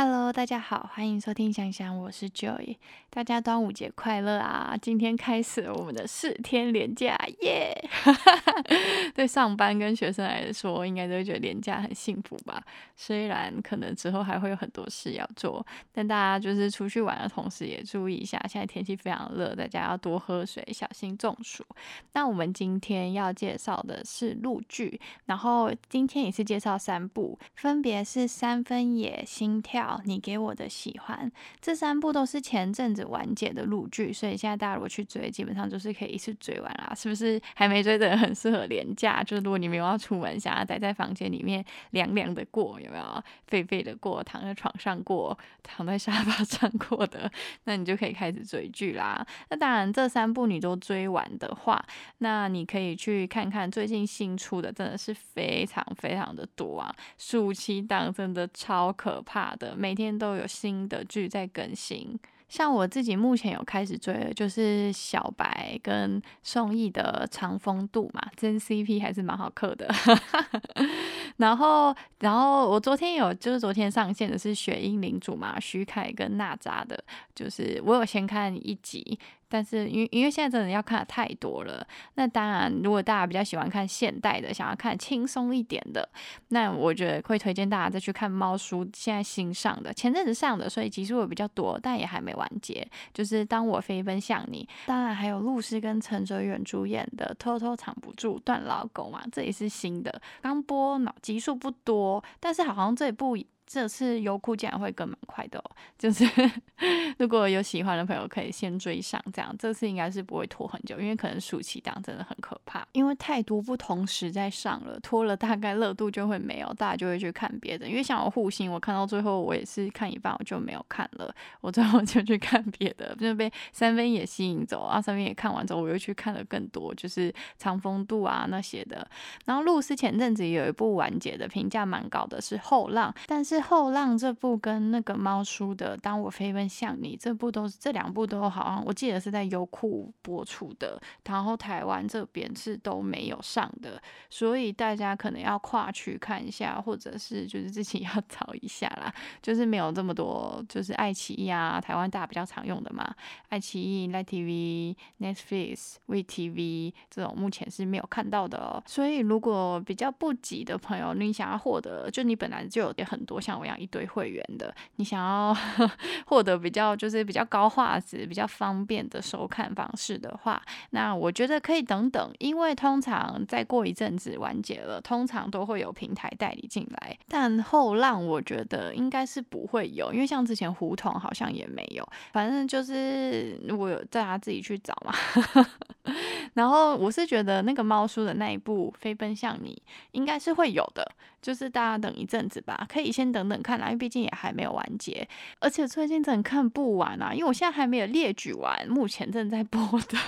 Hello，大家好，欢迎收听想想，我是 Joy。大家端午节快乐啊！今天开始我们的四天连假，耶！对上班跟学生来说，应该都会觉得连假很幸福吧？虽然可能之后还会有很多事要做，但大家就是出去玩的同时也注意一下，现在天气非常热，大家要多喝水，小心中暑。那我们今天要介绍的是陆剧，然后今天也是介绍三部，分别是《三分野》《心跳》。你给我的喜欢，这三部都是前阵子完结的录剧，所以现在大家如果去追，基本上就是可以一次追完啦。是不是？还没追的人很适合廉价，就是如果你没有要出门，想要待在房间里面凉凉的过，有没有？废废的过，躺在床上过，躺在沙发 上过的，那你就可以开始追剧啦。那当然，这三部你都追完的话，那你可以去看看最近新出的，真的是非常非常的多啊！暑期档真的超可怕的。每天都有新的剧在更新，像我自己目前有开始追的，就是小白跟宋轶的长风渡嘛，真 CP 还是蛮好磕的。然后，然后我昨天有，就是昨天上线的是雪鹰领主嘛，徐凯跟娜扎的，就是我有先看一集。但是，因为因为现在真的要看的太多了，那当然，如果大家比较喜欢看现代的，想要看轻松一点的，那我觉得会推荐大家再去看猫叔现在新上的，前阵子上的，所以集数也比较多，但也还没完结。就是当我飞奔向你，当然还有陆师跟陈哲远主演的《偷偷藏不住断老狗》嘛，这也是新的，刚播，集数不多，但是好像这部。这次优酷竟然会更蛮快的哦，就是 如果有喜欢的朋友可以先追上，这样这次应该是不会拖很久，因为可能暑期档真的很可怕，因为太多不同时在上了，拖了大概热度就会没有，大家就会去看别的。因为像我护心，我看到最后我也是看一半我就没有看了，我最后就去看别的，就被三分也吸引走啊。三分也看完之后，我又去看了更多，就是长风度啊那些的。然后露丝前阵子有一部完结的，评价蛮高的，是后浪，但是。后浪这部跟那个猫叔的《当我飞奔向你》这部都是这两部都好像我记得是在优酷播出的，然后台湾这边是都没有上的，所以大家可能要跨区看一下，或者是就是自己 要找一下啦，就是没有这么多，就是爱奇艺啊，台湾大家比较常用的嘛，爱奇艺、Light TV、Netflix、VTV 这种目前是没有看到的哦。所以如果比较不急的朋友，你想要获得，就你本来就有点很多。像我一样一堆会员的，你想要 获得比较就是比较高画质、比较方便的收看方式的话，那我觉得可以等等，因为通常再过一阵子完结了，通常都会有平台代理进来。但后浪我觉得应该是不会有，因为像之前胡同好像也没有，反正就是我有大家自己去找嘛。然后我是觉得那个猫叔的那一部《飞奔向你》应该是会有的，就是大家等一阵子吧，可以先等等看啦，因为毕竟也还没有完结，而且最近真的看不完啊，因为我现在还没有列举完，目前正在播的。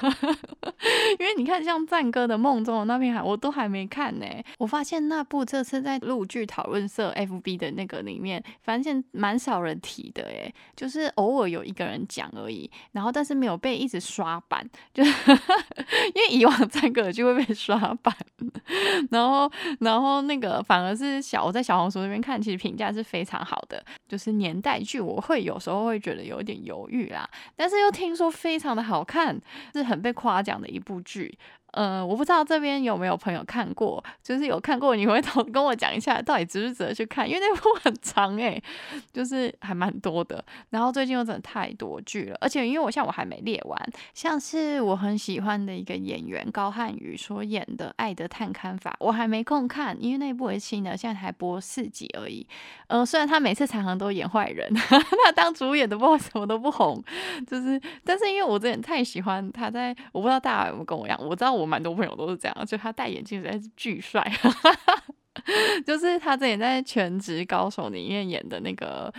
因为你看，像赞哥的梦中的那片海，我都还没看呢。我发现那部这次在录剧讨论社 FB 的那个里面，发现蛮少人提的，诶，就是偶尔有一个人讲而已，然后但是没有被一直刷版，就。因为以往赞哥就会被刷版，然后然后那个反而是小我在小红书那边看，其实评价是非常好的。就是年代剧，我会有时候会觉得有点犹豫啦，但是又听说非常的好看，是很被夸奖的一部剧。呃，我不知道这边有没有朋友看过，就是有看过，你会 同跟我讲一下，到底值不值得去看？因为那部很长诶，就是还蛮多的。然后最近又真的太多剧了，而且因为我像我还没列完，像是我很喜欢的一个演员高瀚宇所演的《爱的探勘法》，我还没空看，因为那部是新的，现在才播四集而已。呃，虽然他每次常常都演坏人，他当主演的不知道什么都不红，就是，但是因为我真的太喜欢他，在我不知道大家有没有跟我一样，我知道我我蛮多朋友都是这样，就他戴眼镜实在是巨帅，就是他之前在《全职高手》里面演的那个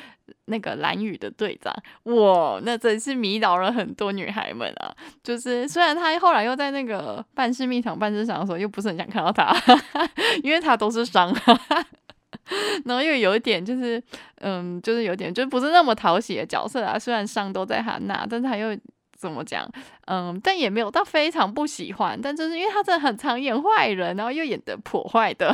那个蓝雨的队长，哇，那真是迷倒了很多女孩们啊！就是虽然他后来又在那个半是蜜场办事场的时候，又不是很想看到他，因为他都是伤。然后又有一点就是，嗯，就是有点就不是那么讨喜的角色啊。虽然伤都在他那，但是他又怎么讲？嗯，但也没有到非常不喜欢，但就是因为他真的很常演坏人，然后又演的破坏的，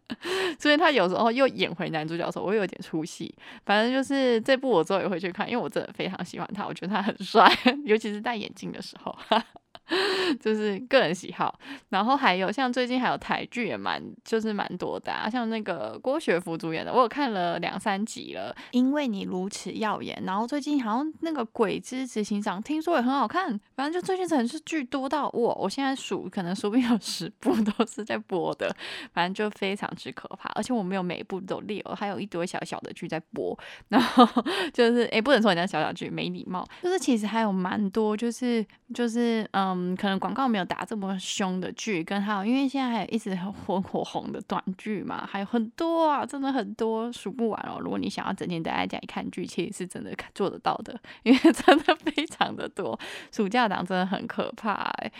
所以他有时候又演回男主角的时候，我有点出戏。反正就是这部我之后也会去看，因为我真的非常喜欢他，我觉得他很帅，尤其是戴眼镜的时候。就是个人喜好，然后还有像最近还有台剧也蛮就是蛮多的啊，像那个郭学福主演的，我有看了两三集了。因为你如此耀眼，然后最近好像那个鬼之执行长听说也很好看，反正就最近真的是剧多到我我现在数可能说不定有十部都是在播的，反正就非常之可怕。而且我没有每一部都列哦，还有一堆小小的剧在播，然后 就是诶，不能说人家小小剧没礼貌，就是其实还有蛮多，就是就是嗯。嗯，可能广告没有打这么凶的剧，跟还有，因为现在还有一直很火火红的短剧嘛，还有很多啊，真的很多数不完哦。如果你想要整天待在家里看剧，其实是真的做得到的，因为 真的非常的多。暑假档真的很可怕哎。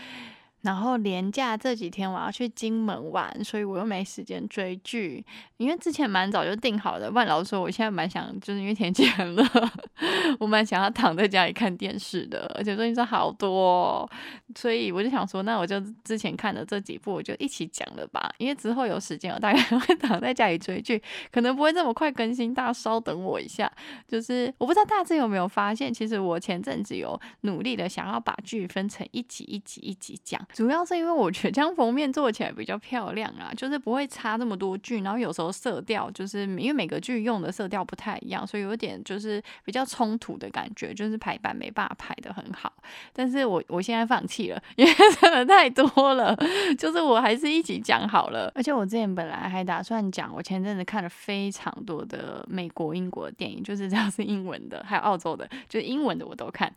然后连假这几天我要去金门玩，所以我又没时间追剧。因为之前蛮早就定好的，万老说我现在蛮想，就是因为天气很热，我蛮想要躺在家里看电视的。而且最近说好多，所以我就想说，那我就之前看的这几部我就一起讲了吧。因为之后有时间，我大概 会躺在家里追剧，可能不会这么快更新，大家稍等我一下。就是我不知道大致有没有发现，其实我前阵子有努力的想要把剧分成一集一集一集讲。主要是因为我觉得这样封面做起来比较漂亮啊，就是不会差这么多剧，然后有时候色调就是因为每个剧用的色调不太一样，所以有点就是比较冲突的感觉，就是排版没办法排的很好。但是我我现在放弃了，因为 真的太多了，就是我还是一起讲好了。而且我之前本来还打算讲，我前阵子看了非常多的美国、英国的电影，就是只要是英文的，还有澳洲的，就是英文的我都看，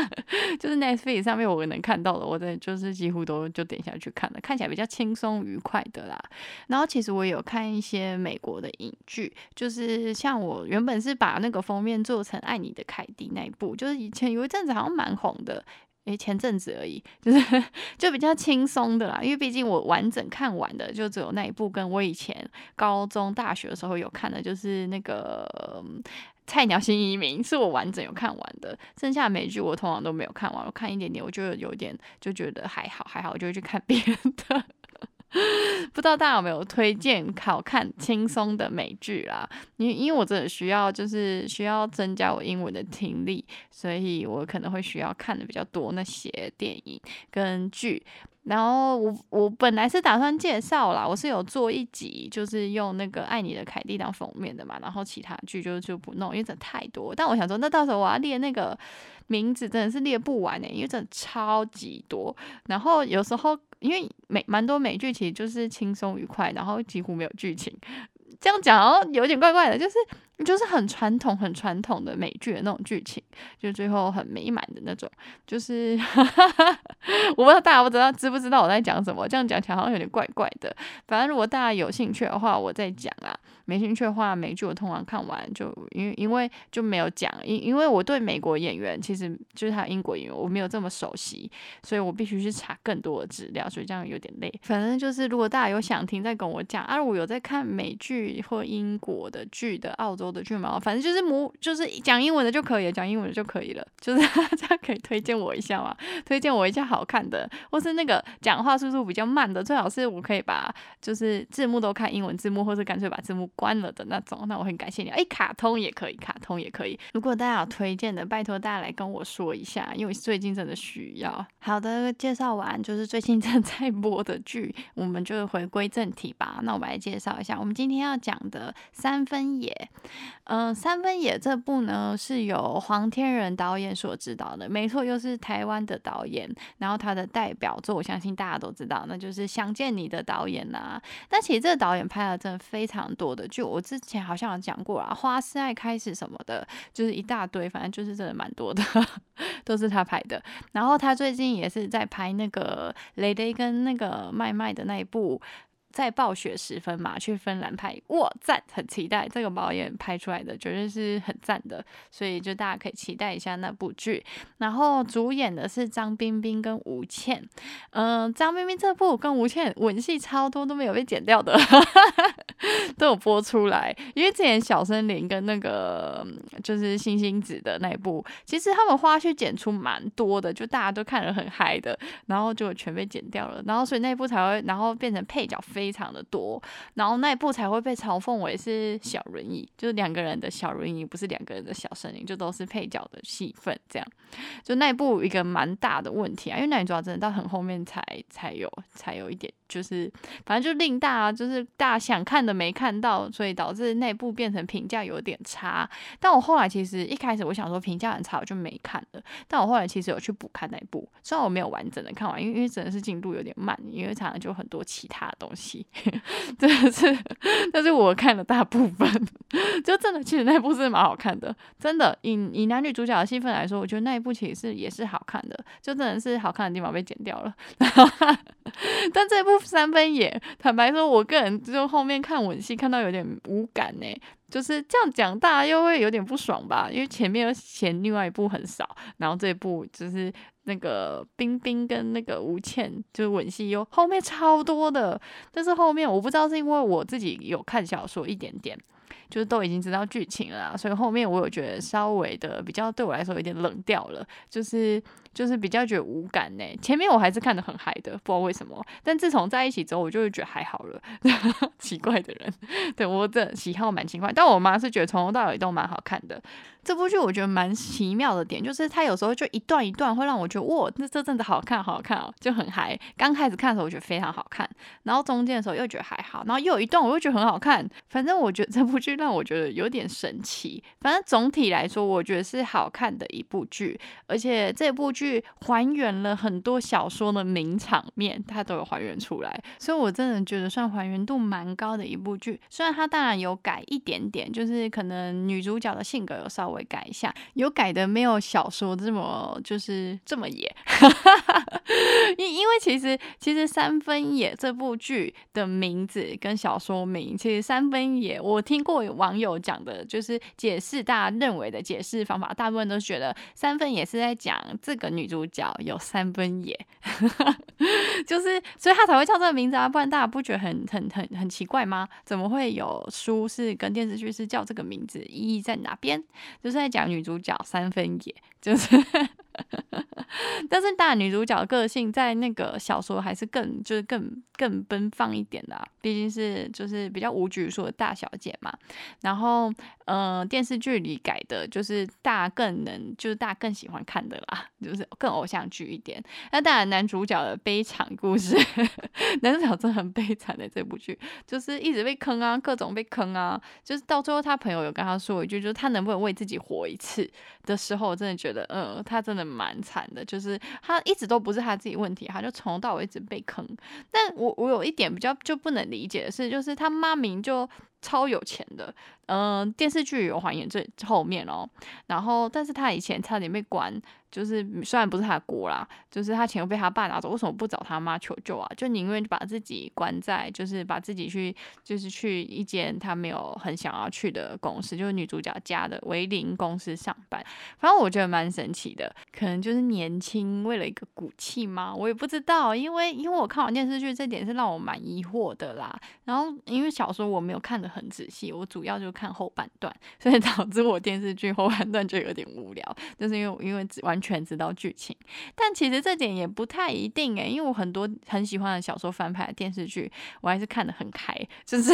就是 Netflix 上面我能看到的，我的就是几乎。都就点下去看了，看起来比较轻松愉快的啦。然后其实我有看一些美国的影剧，就是像我原本是把那个封面做成《爱你的凯蒂》那一部，就是以前有一阵子好像蛮红的，诶，前阵子而已，就是 就比较轻松的啦。因为毕竟我完整看完的就只有那一部，跟我以前高中、大学的时候有看的，就是那个。菜鸟新移民是我完整有看完的，剩下美剧我通常都没有看完，我看一点点，我就有点就觉得还好还好，我就会去看别的。不知道大家有没有推荐好看轻松的美剧啦？因因为我真的需要就是需要增加我英文的听力，所以我可能会需要看的比较多那些电影跟剧。然后我我本来是打算介绍啦，我是有做一集，就是用那个《爱你的凯蒂》当封面的嘛，然后其他剧就就不弄，因为真的太多。但我想说，那到时候我要列那个名字，真的是列不完呢，因为真的超级多。然后有时候因为美蛮多美剧，其实就是轻松愉快，然后几乎没有剧情。这样讲哦，有点怪怪的，就是。就是很传统、很传统的美剧的那种剧情，就最后很美满的那种。就是 我不知道大家不知道知不知道我在讲什么，这样讲起来好像有点怪怪的。反正如果大家有兴趣的话，我再讲啊；没兴趣的话，美剧我通常看完就因为因为就没有讲，因因为我对美国演员其实就是他英国演员我没有这么熟悉，所以我必须去查更多的资料，所以这样有点累。反正就是如果大家有想听，再跟我讲啊。我有在看美剧或英国的剧的澳洲。的剧嘛，反正就是母就是讲英文的就可以，讲英文的就可以了，就是 大家可以推荐我一下嘛，推荐我一下好看的，或是那个讲话速度比较慢的，最好是我可以把就是字幕都看英文字幕，或是干脆把字幕关了的那种，那我很感谢你。哎，卡通也可以，卡通也可以。如果大家有推荐的，拜托大家来跟我说一下，因为最近真的需要。好的，介绍完就是最近正在播的剧，我们就回归正题吧。那我们来介绍一下，我们今天要讲的三分野。嗯，三分野这部呢是由黄天仁导演所指导的，没错，又是台湾的导演。然后他的代表作，我相信大家都知道，那就是《想见你》的导演呐。但其实这个导演拍了真的非常多的就，我之前好像有讲过啊，《花是爱开始》什么的，就是一大堆，反正就是真的蛮多的，都是他拍的。然后他最近也是在拍那个雷雷跟那个麦麦的那一部。在暴雪时分嘛，去芬兰拍，哇赞，很期待这个导演拍出来的绝对是很赞的，所以就大家可以期待一下那部剧。然后主演的是张彬彬跟吴倩，嗯，张彬彬这部跟吴倩吻戏超多都没有被剪掉的，都有播出来。因为之前小森林跟那个就是星星子的那一部，其实他们花絮剪出蛮多的，就大家都看得很嗨的，然后就全被剪掉了，然后所以那部才会，然后变成配角非非常的多，然后那一部才会被嘲讽为是小轮椅，就是两个人的小轮椅，不是两个人的小森林，就都是配角的戏份这样。就那一部一个蛮大的问题啊，因为男主角真的到很后面才才有才有一点，就是反正就令大就是大家想看的没看到，所以导致那部变成评价有点差。但我后来其实一开始我想说评价很差，我就没看了。但我后来其实有去补看那一部，虽然我没有完整的看完，因为因为真的是进度有点慢，因为常常就很多其他的东西，真的是，但是我看了大部分，就真的其实那部是蛮好看的，真的以以男女主角的戏份来说，我觉得那一部其实是也是好看的，就真的是好看的地方被剪掉了。但这部三分也，坦白说，我个人就后面看吻戏看到有点无感呢，就是这样讲，大家又会有点不爽吧？因为前面又嫌另外一部很少，然后这部就是那个冰冰跟那个吴倩就是吻戏又后面超多的，但是后面我不知道是因为我自己有看小说一点点。就是都已经知道剧情了，所以后面我有觉得稍微的比较对我来说有点冷掉了，就是就是比较觉得无感呢。前面我还是看得很嗨的，不知道为什么。但自从在一起之后，我就会觉得还好了。奇怪的人，对我的喜好蛮奇怪，但我妈是觉得从头到尾都蛮好看的。这部剧我觉得蛮奇妙的点，就是它有时候就一段一段会让我觉得哇，那这阵子好看，好看哦，就很嗨。刚开始看的时候我觉得非常好看，然后中间的时候又觉得还好，然后又有一段我又觉得很好看。反正我觉得这部剧让我觉得有点神奇。反正总体来说，我觉得是好看的一部剧，而且这部剧还原了很多小说的名场面，它都有还原出来，所以我真的觉得算还原度蛮高的一部剧。虽然它当然有改一点点，就是可能女主角的性格有稍微。改一下，有改的没有小说这么就是这么野，因因为其实其实三分野这部剧的名字跟小说名，其实三分野我听过网友讲的，就是解释大家认为的解释方法，大部分都觉得三分野是在讲这个女主角有三分野，就是所以他才会叫这个名字啊，不然大家不觉得很很很很奇怪吗？怎么会有书是跟电视剧是叫这个名字，意义在哪边？就是在讲女主角三分野，就是。但是大女主角个性在那个小说还是更就是更更奔放一点的，毕竟是就是比较无拘束的大小姐嘛。然后，嗯，电视剧里改的就是大更能就是大更喜欢看的啦，就是更偶像剧一点。那当然男主角的悲惨故事，男主角真的很悲惨的这部剧，就是一直被坑啊，各种被坑啊。就是到最后他朋友有跟他说一句，就是他能不能为自己活一次的时候，我真的觉得，嗯，他真的。蛮惨的，就是他一直都不是他自己问题，他就从头到尾一直被坑。但我我有一点比较就不能理解的是，就是他妈明就超有钱的。嗯，电视剧有还原最后面哦，然后但是他以前差点被关，就是虽然不是他的锅啦，就是他钱又被他爸拿走，为什么不找他妈求救啊？就宁愿把自己关在，就是把自己去，就是去一间他没有很想要去的公司，就是女主角家的维林公司上班。反正我觉得蛮神奇的，可能就是年轻为了一个骨气吗？我也不知道，因为因为我看完电视剧这点是让我蛮疑惑的啦。然后因为小说我没有看的很仔细，我主要就。看后半段，所以导致我电视剧后半段就有点无聊，就是因为因为完全知道剧情，但其实这点也不太一定诶，因为我很多很喜欢的小说翻拍的电视剧，我还是看得很开，就是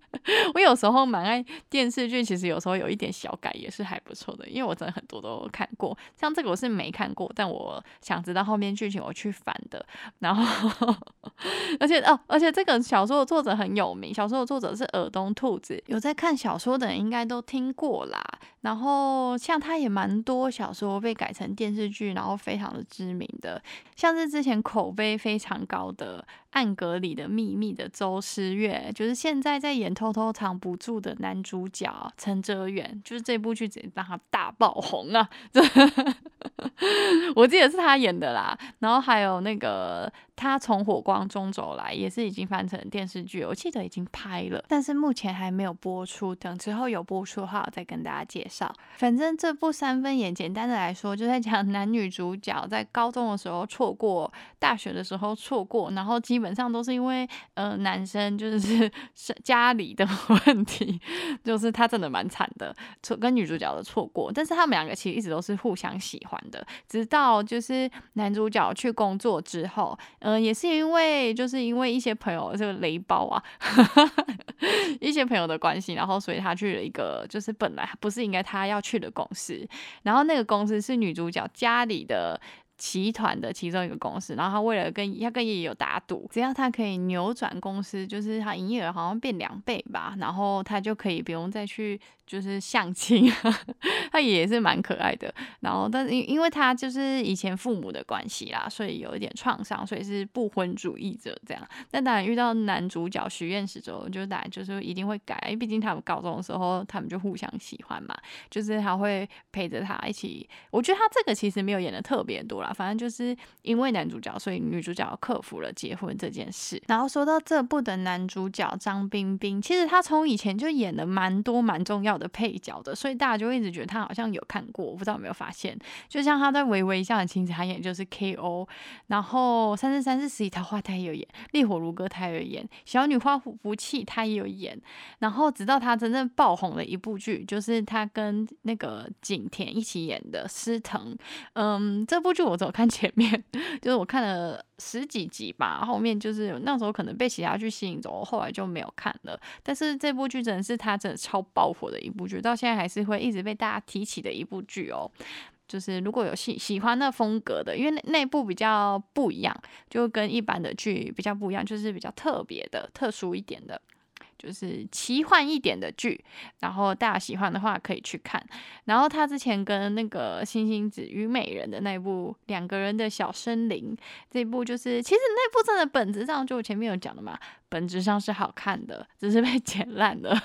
我有时候蛮爱电视剧，其实有时候有一点小改也是还不错的，因为我真的很多都看过，像这个我是没看过，但我想知道后面剧情，我去翻的，然后 而且哦，而且这个小说的作者很有名，小说的作者是耳东兔子，有在看小说。的人应该都听过啦，然后像他也蛮多小说被改成电视剧，然后非常的知名的，像是之前口碑非常高的《暗格里的秘密》的周诗月，就是现在在演《偷偷藏不住》的男主角陈哲远，就是这部剧直接让他大爆红啊！我记得是他演的啦，然后还有那个他从火光中走来也是已经翻成电视剧，我记得已经拍了，但是目前还没有播出。等之后有播出的话，我再跟大家介绍。反正这部三分演，简单的来说，就在讲 男女主角在高中的时候错过，大学的时候错过，然后基本本上都是因为呃男生就是 是家里的问题，就是他真的蛮惨的，错跟女主角的错过。但是他们两个其实一直都是互相喜欢的，直到就是男主角去工作之后。嗯，也是因为就是因为一些朋友这个雷包啊，一些朋友的关系，然后所以他去了一个就是本来不是应该他要去的公司，然后那个公司是女主角家里的。集团的其中一个公司，然后他为了跟他跟爷爷有打赌，只要他可以扭转公司，就是他营业额好像变两倍吧，然后他就可以不用再去就是相亲。他也是蛮可爱的，然后但是因因为他就是以前父母的关系啦，所以有一点创伤，所以是不婚主义者这样。但当然遇到男主角许愿石之后，就当然就是一定会改，毕竟他们高中的时候他们就互相喜欢嘛，就是他会陪着他一起。我觉得他这个其实没有演的特别多啦。反正就是因为男主角，所以女主角克服了结婚这件事。然后说到这部的男主角张彬彬，其实他从以前就演的蛮多蛮重要的配角的，所以大家就一直觉得他好像有看过。我不知道有没有发现，就像他在《微微一笑的亲子》，他演就是 K.O.，然后《三生三世十里桃花》他也有演，《烈火如歌》他也有演，《小女花不气》他也有演。然后直到他真正爆红的一部剧，就是他跟那个景甜一起演的《师藤》。嗯，这部剧我。只有看前面，就是我看了十几集吧，后面就是那时候可能被其他剧吸引走，后来就没有看了。但是这部剧真的是他真的超爆火的一部剧，到现在还是会一直被大家提起的一部剧哦。就是如果有喜喜欢那风格的，因为那那部比较不一样，就跟一般的剧比较不一样，就是比较特别的、特殊一点的。就是奇幻一点的剧，然后大家喜欢的话可以去看。然后他之前跟那个星星子虞美人的那部《两个人的小森林》这部，就是其实那部真的本质上就前面有讲的嘛。本质上是好看的，只是被 剪烂了，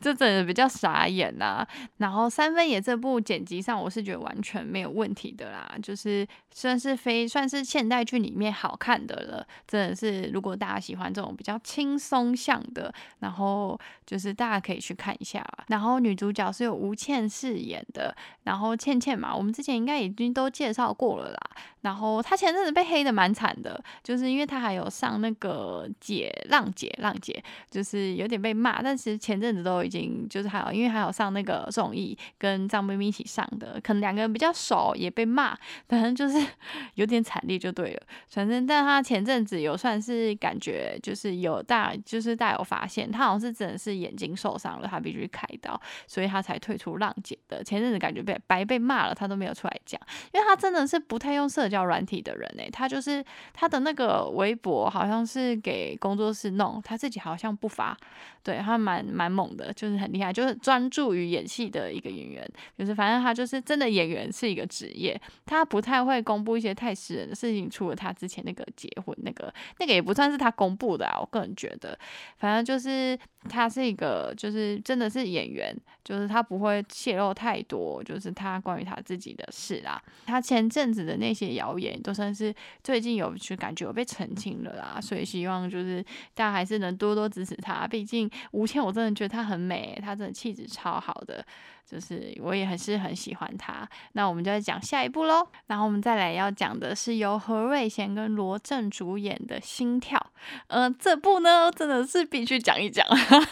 这真的比较傻眼呐。然后三分野这部剪辑上，我是觉得完全没有问题的啦，就是算是非算是现代剧里面好看的了。真的是，如果大家喜欢这种比较轻松向的，然后就是大家可以去看一下。然后女主角是有吴倩饰演的，然后倩倩嘛，我们之前应该已经都介绍过了啦。然后她前阵子被黑的蛮惨的，就是因为她还有上那个解浪浪姐，浪姐就是有点被骂，但是前阵子都已经就是还有，因为还有上那个综艺跟张彬彬一起上的，可能两个人比较熟，也被骂，反正就是 有点惨烈就对了。反正但他前阵子有算是感觉就是有大就是大有发现，他好像是真的是眼睛受伤了，他必须开刀，所以他才退出浪姐的。前阵子感觉被白被骂了，他都没有出来讲，因为他真的是不太用社。交软体的人呢，他就是他的那个微博好像是给工作室弄，他自己好像不发，对他蛮蛮猛的，就是很厉害，就是专注于演戏的一个演员，就是反正他就是真的演员是一个职业，他不太会公布一些太私人的事情，除了他之前那个结婚那个那个也不算是他公布的啊，我个人觉得，反正就是他是一个就是真的是演员，就是他不会泄露太多，就是他关于他自己的事啦，他前阵子的那些。谣言都算是最近有去感觉有被澄清了啦，所以希望就是大家还是能多多支持他。毕竟吴倩，我真的觉得她很美，她真的气质超好的。就是我也还是很喜欢他，那我们就要讲下一部喽。然后我们再来要讲的是由何瑞贤跟罗正主演的《心跳》。嗯，这部呢真的是必须讲一讲，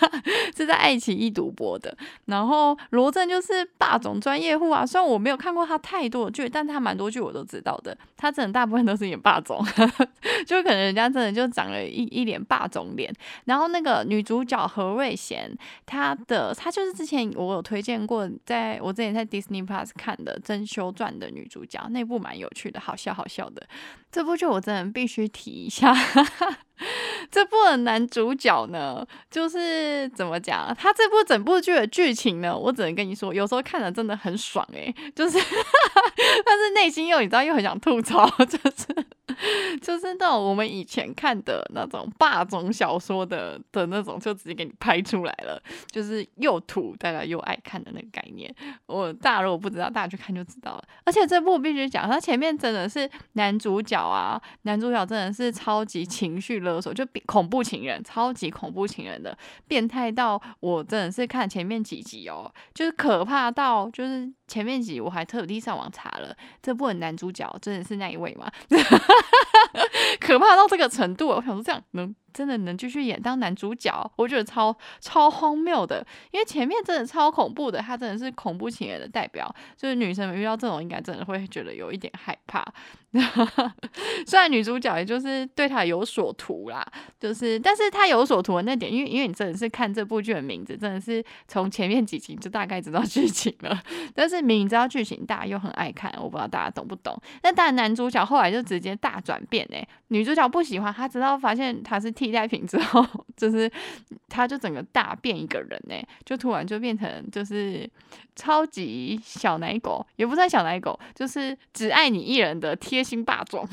是在爱奇艺独播的。然后罗正就是霸总专业户啊，虽然我没有看过他太多的剧，但他蛮多剧我都知道的。他真的大部分都是演霸总，就可能人家真的就长了一一脸霸总脸。然后那个女主角何瑞贤，她的她就是之前我有推荐过。在我之前在 Disney Plus 看的《真修传》的女主角，那部蛮有趣的，好笑好笑的。这部剧我真的必须提一下。这部的男主角呢，就是怎么讲？他这部整部剧的剧情呢，我只能跟你说，有时候看的真的很爽诶，就是，但是内心又你知道又很想吐槽，就是。就是那种我们以前看的那种霸总小说的的那种，就直接给你拍出来了，就是又土大家又爱看的那个概念。我大家如果不知道，大家去看就知道了。而且这部必须讲，他前面真的是男主角啊，男主角真的是超级情绪勒索，就恐怖情人，超级恐怖情人的变态到我真的是看前面几集哦，就是可怕到就是。前面集我还特地上网查了，这部的男主角真的是那一位吗？可怕到这个程度，我想说这样能。真的能继续演当男主角，我觉得超超荒谬的，因为前面真的超恐怖的，他真的是恐怖情人的代表，就是女生们遇到这种应该真的会觉得有一点害怕。虽然女主角也就是对他有所图啦，就是但是他有所图的那点，因为因为你真的是看这部剧的名字，真的是从前面几集就大概知道剧情了，但是明明知道剧情，大家又很爱看，我不知道大家懂不懂。那当然男主角后来就直接大转变哎，女主角不喜欢他，直到发现他是。替代品之后，就是他就整个大变一个人呢，就突然就变成就是超级小奶狗，也不算小奶狗，就是只爱你一人的贴心霸总。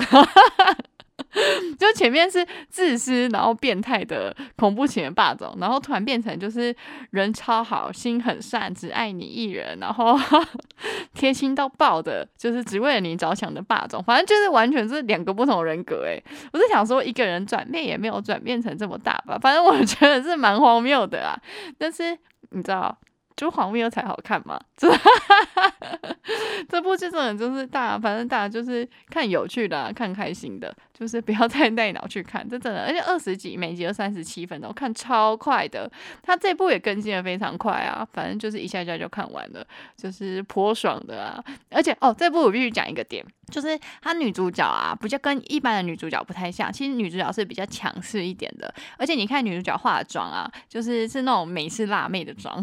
就前面是自私，然后变态的恐怖情人霸总，然后突然变成就是人超好心很善，只爱你一人，然后 贴心到爆的，就是只为了你着想的霸总。反正就是完全是两个不同人格诶，我是想说，一个人转变也没有转变成这么大吧？反正我觉得是蛮荒谬的啊。但是你知道？就荒谬才好看嘛，这 这部剧真的就是大，反正大家就是看有趣的，看开心的，就是不要太 带脑去看，这真的，而且二十集，每集都三十七分钟，看超快的。他这部也更新的非常快啊，反正就是一下下就看完了，就是颇爽的啊。而且哦，这部我必须讲一个点。就是她女主角啊，比较跟一般的女主角不太像。其实女主角是比较强势一点的，而且你看女主角化妆啊，就是是那种美式辣妹的妆，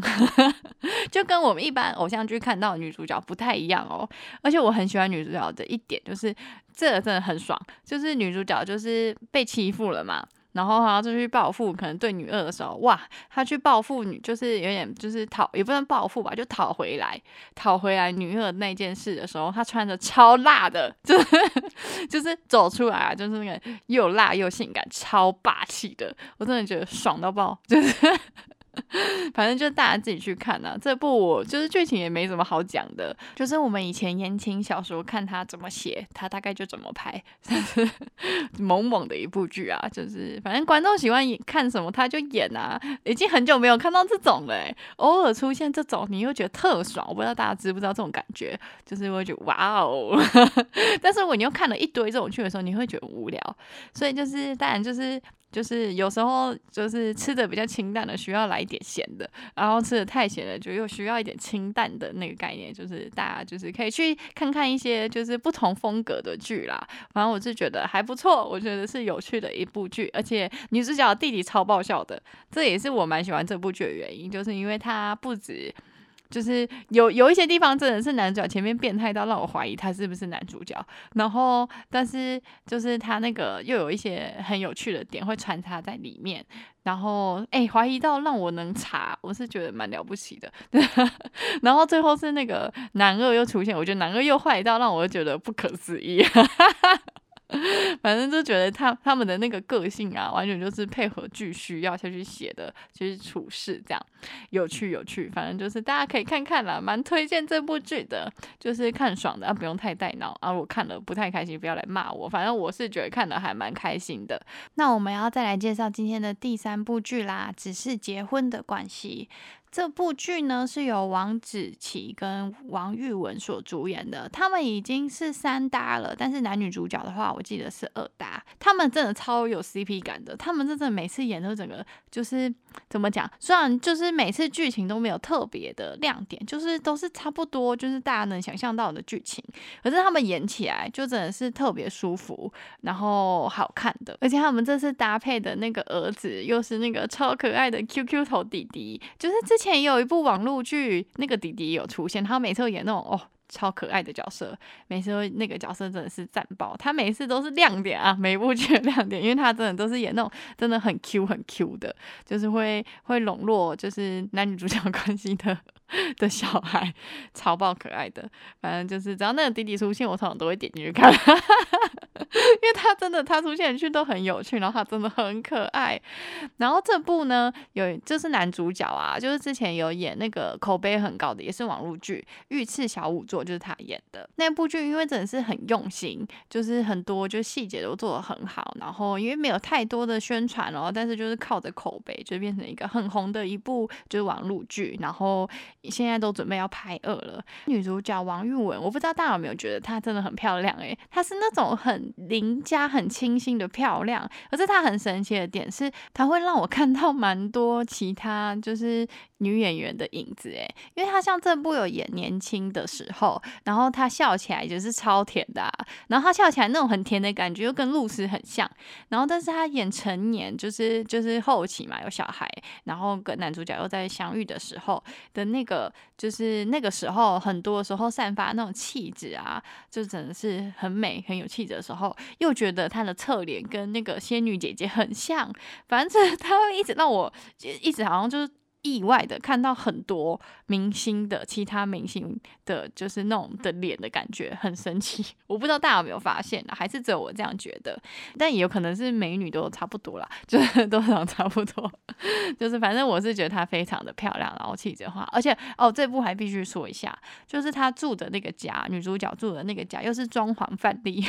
就跟我们一般偶像剧看到女主角不太一样哦。而且我很喜欢女主角的一点就是，这个真的很爽，就是女主角就是被欺负了嘛。然后他就去报复，可能对女二的时候，哇，他去报复女，就是有点就是讨，也不能报复吧，就讨回来，讨回来女二那件事的时候，他穿着超辣的，就是就是走出来啊，就是那个又辣又性感，超霸气的，我真的觉得爽到爆，就是。反正就大家自己去看呐，这部我就是剧情也没什么好讲的，就是我们以前言情小说看他怎么写，他大概就怎么拍，猛猛的一部剧啊，就是反正观众喜欢看什么他就演啊，已经很久没有看到这种了，偶尔出现这种你又觉得特爽，我不知道大家知不知道这种感觉，就是会觉得哇哦，但是如果你又看了一堆这种剧的时候，你会觉得无聊，所以就是当然就是。就是有时候就是吃的比较清淡的，需要来一点咸的；然后吃的太咸了，就又需要一点清淡的那个概念。就是大家就是可以去看看一些就是不同风格的剧啦。反正我是觉得还不错，我觉得是有趣的一部剧，而且女主角弟弟超爆笑的，这也是我蛮喜欢这部剧的原因，就是因为他不止。就是有有一些地方真的是男主角前面变态到让我怀疑他是不是男主角，然后但是就是他那个又有一些很有趣的点会穿插在里面，然后哎怀疑到让我能查，我是觉得蛮了不起的。然后最后是那个男二又出现，我觉得男二又坏到让我觉得不可思议。反正就觉得他他们的那个个性啊，完全就是配合剧需要下去写的，就是处事这样有趣有趣。反正就是大家可以看看啦，蛮推荐这部剧的，就是看爽的啊，不用太带脑啊。我看了不太开心，不要来骂我。反正我是觉得看的还蛮开心的。那我们要再来介绍今天的第三部剧啦，只是结婚的关系。这部剧呢是由王子琪跟王玉文所主演的，他们已经是三搭了，但是男女主角的话，我记得是二搭。他们真的超有 CP 感的，他们真的每次演都整个就是怎么讲？虽然就是每次剧情都没有特别的亮点，就是都是差不多，就是大家能想象到的剧情，可是他们演起来就真的是特别舒服，然后好看的。而且他们这次搭配的那个儿子又是那个超可爱的 QQ 头弟弟，就是之前。前有一部网络剧，那个弟弟有出现，他每次演那种哦超可爱的角色，每次都那个角色真的是赞爆，他每次都是亮点啊，每一部剧的亮点，因为他真的都是演那种真的很 Q 很 Q 的，就是会会笼络就是男女主角 关系的 的小孩，超爆可爱的，反正就是只要那个弟弟出现，我通常都会点进去看。因为他真的，他出现去都很有趣，然后他真的很可爱。然后这部呢，有就是男主角啊，就是之前有演那个口碑很高的，也是网络剧《御赐小仵作》，就是他演的那部剧。因为真的是很用心，就是很多就细节都做得很好。然后因为没有太多的宣传哦，但是就是靠着口碑，就变成一个很红的一部就是网络剧。然后现在都准备要拍二了。女主角王玉雯，我不知道大家有没有觉得她真的很漂亮？诶，她是那种很。邻家很清新的漂亮，可是她很神奇的点是，她会让我看到蛮多其他就是女演员的影子诶，因为她像这部有演年轻的时候，然后她笑起来就是超甜的，然后她笑起来那种很甜的感觉又跟露丝很像，然后但是她演成年就是就是后期嘛有小孩，然后跟男主角又在相遇的时候的那个就是那个时候很多时候散发那种气质啊，就真的是很美很有气质的时候。又觉得她的侧脸跟那个仙女姐姐很像，反正 她会一直让我一直好像就是。意外的看到很多明星的其他明星的，就是那种的脸的感觉，很神奇。我不知道大家有没有发现呢？还是只有我这样觉得？但也有可能是美女都差不多啦，就是都长差不多。就是反正我是觉得她非常的漂亮，然后气质化。而且哦，这部还必须说一下，就是她住的那个家，女主角住的那个家，又是装潢范例。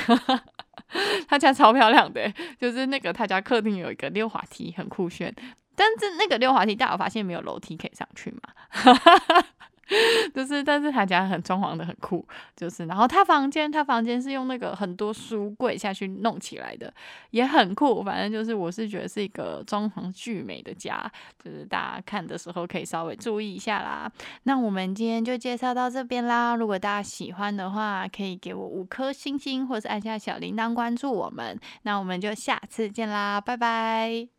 她家超漂亮的，就是那个她家客厅有一个溜滑梯，很酷炫。但是那个溜滑梯，大家有发现没有楼梯可以上去吗？就是，但是他家很装潢的很酷，就是，然后他房间，他房间是用那个很多书柜下去弄起来的，也很酷。反正就是，我是觉得是一个装潢巨美的家，就是大家看的时候可以稍微注意一下啦。那我们今天就介绍到这边啦。如果大家喜欢的话，可以给我五颗星星，或是按下小铃铛关注我们。那我们就下次见啦，拜拜。